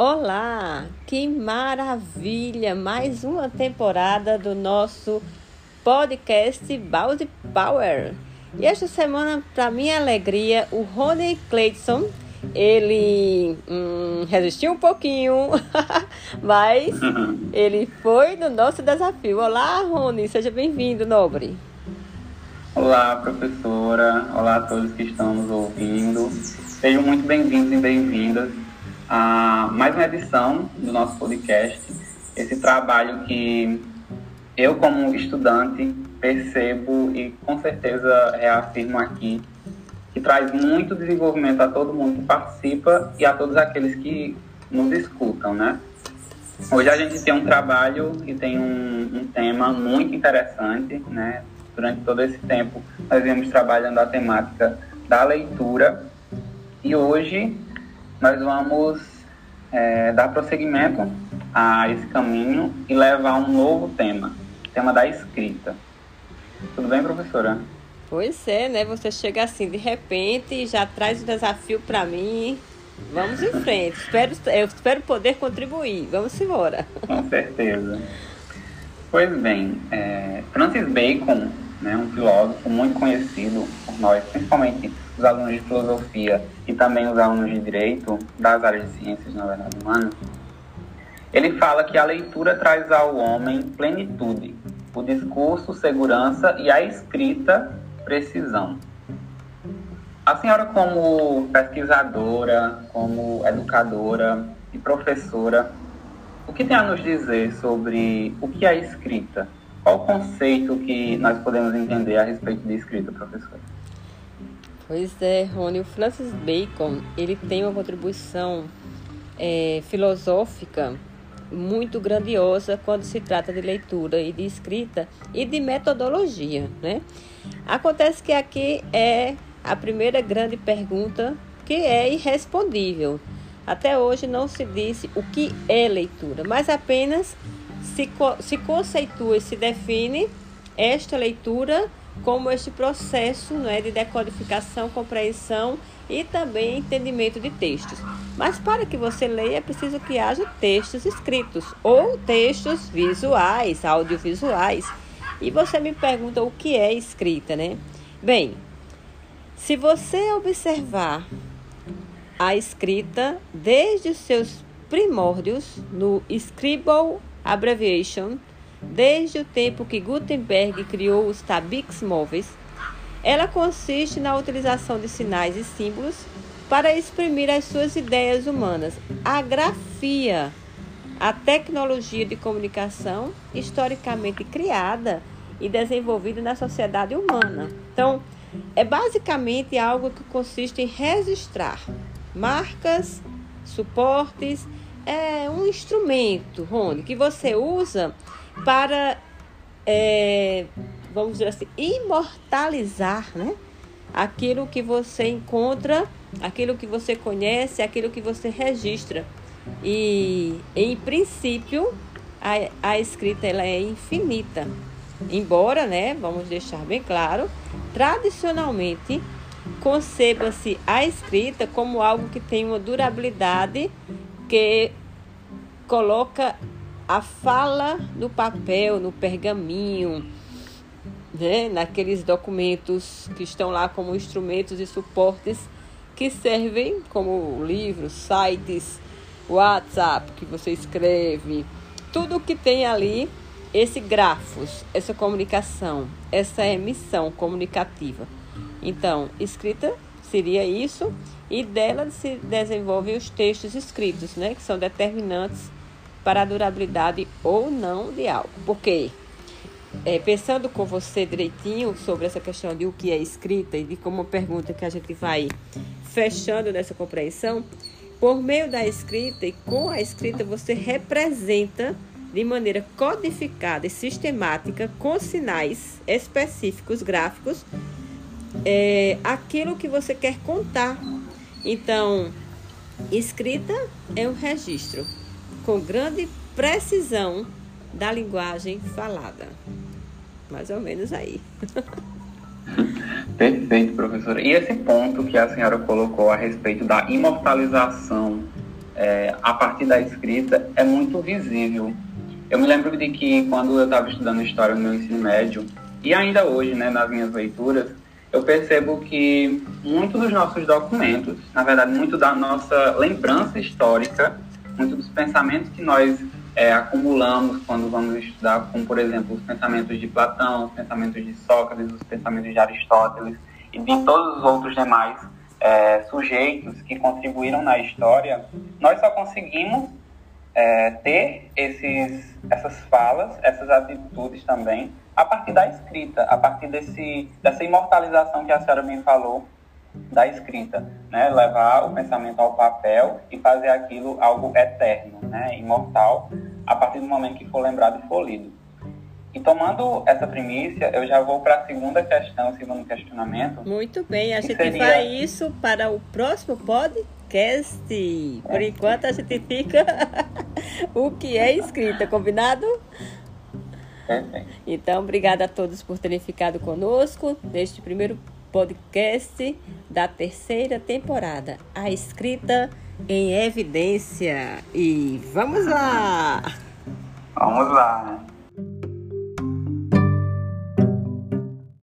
Olá, que maravilha! Mais uma temporada do nosso podcast Balde Power. E esta semana, para minha alegria, o Rony Clayton, ele hum, resistiu um pouquinho, mas ele foi no nosso desafio. Olá, Rony, seja bem-vindo, nobre. Olá, professora. Olá a todos que estão nos ouvindo. Sejam muito bem-vindos e bem-vindas a mais uma edição do nosso podcast. Esse trabalho que eu, como estudante, percebo e com certeza reafirmo aqui, que traz muito desenvolvimento a todo mundo que participa e a todos aqueles que nos escutam, né? Hoje a gente tem um trabalho e tem um, um tema muito interessante, né? Durante todo esse tempo nós viemos trabalhando a temática da leitura e hoje nós vamos é, dar prosseguimento a esse caminho e levar um novo tema, o tema da escrita. Tudo bem, professora? Pois é, né? Você chega assim de repente e já traz o desafio para mim. Vamos em frente. espero, eu espero poder contribuir. Vamos embora. Com certeza. Pois bem, é, Francis Bacon, né, um filósofo muito conhecido por nós, principalmente os alunos de filosofia e também os alunos de direito, das áreas de ciências, na verdade, humanas, ele fala que a leitura traz ao homem plenitude, o discurso, segurança e a escrita, precisão. A senhora, como pesquisadora, como educadora e professora, o que tem a nos dizer sobre o que é escrita? Qual o conceito que nós podemos entender a respeito de escrita, professora? Pois é, Rony, o Francis Bacon, ele tem uma contribuição é, filosófica muito grandiosa quando se trata de leitura e de escrita e de metodologia, né? Acontece que aqui é a primeira grande pergunta que é irrespondível. Até hoje não se disse o que é leitura, mas apenas se, se conceitua e se define esta leitura como este processo é de decodificação, compreensão e também entendimento de textos. Mas para que você leia é preciso que haja textos escritos ou textos visuais, audiovisuais. E você me pergunta o que é escrita, né? Bem, se você observar a escrita desde os seus primórdios no Scribble Abbreviation, Desde o tempo que Gutenberg criou os tabiques móveis, ela consiste na utilização de sinais e símbolos para exprimir as suas ideias humanas. A grafia, a tecnologia de comunicação historicamente criada e desenvolvida na sociedade humana. Então, é basicamente algo que consiste em registrar marcas, suportes, é um instrumento, Rony, que você usa para, é, vamos dizer assim, imortalizar né? aquilo que você encontra, aquilo que você conhece, aquilo que você registra. E, em princípio, a, a escrita ela é infinita. Embora, né, vamos deixar bem claro, tradicionalmente conceba-se a escrita como algo que tem uma durabilidade que coloca a fala no papel, no pergaminho, né? naqueles documentos que estão lá como instrumentos e suportes que servem como livros, sites, WhatsApp que você escreve, tudo que tem ali esse grafos, essa comunicação, essa emissão comunicativa. Então, escrita seria isso e dela se desenvolvem os textos escritos, né, que são determinantes para a durabilidade ou não de algo. Porque, é, pensando com você direitinho sobre essa questão de o que é escrita e de como pergunta que a gente vai fechando nessa compreensão, por meio da escrita e com a escrita você representa de maneira codificada e sistemática, com sinais específicos gráficos, é, aquilo que você quer contar. Então, escrita é um registro com grande precisão da linguagem falada. Mais ou menos aí. Perfeito, professora. E esse ponto que a senhora colocou a respeito da imortalização é, a partir da escrita é muito visível. Eu me lembro de que quando eu estava estudando história no meu ensino médio, e ainda hoje, né, nas minhas leituras, eu percebo que muitos dos nossos documentos, na verdade, muito da nossa lembrança histórica, muito dos pensamentos que nós é, acumulamos quando vamos estudar, como por exemplo os pensamentos de Platão, os pensamentos de Sócrates, os pensamentos de Aristóteles e de todos os outros demais é, sujeitos que contribuíram na história, nós só conseguimos é, ter esses, essas falas, essas atitudes também, a partir da escrita, a partir desse, dessa imortalização que a senhora me falou da escrita, né? levar o pensamento ao papel e fazer aquilo algo eterno, né? imortal, a partir do momento que for lembrado e for lido. E tomando essa primícia, eu já vou para a segunda questão, segundo questionamento. Muito bem, a gente seria... vai isso para o próximo podcast. Por enquanto a gente fica o que é escrita, combinado? Então, obrigada a todos por terem ficado conosco neste primeiro podcast da terceira temporada, A Escrita em Evidência. E vamos lá! Vamos lá!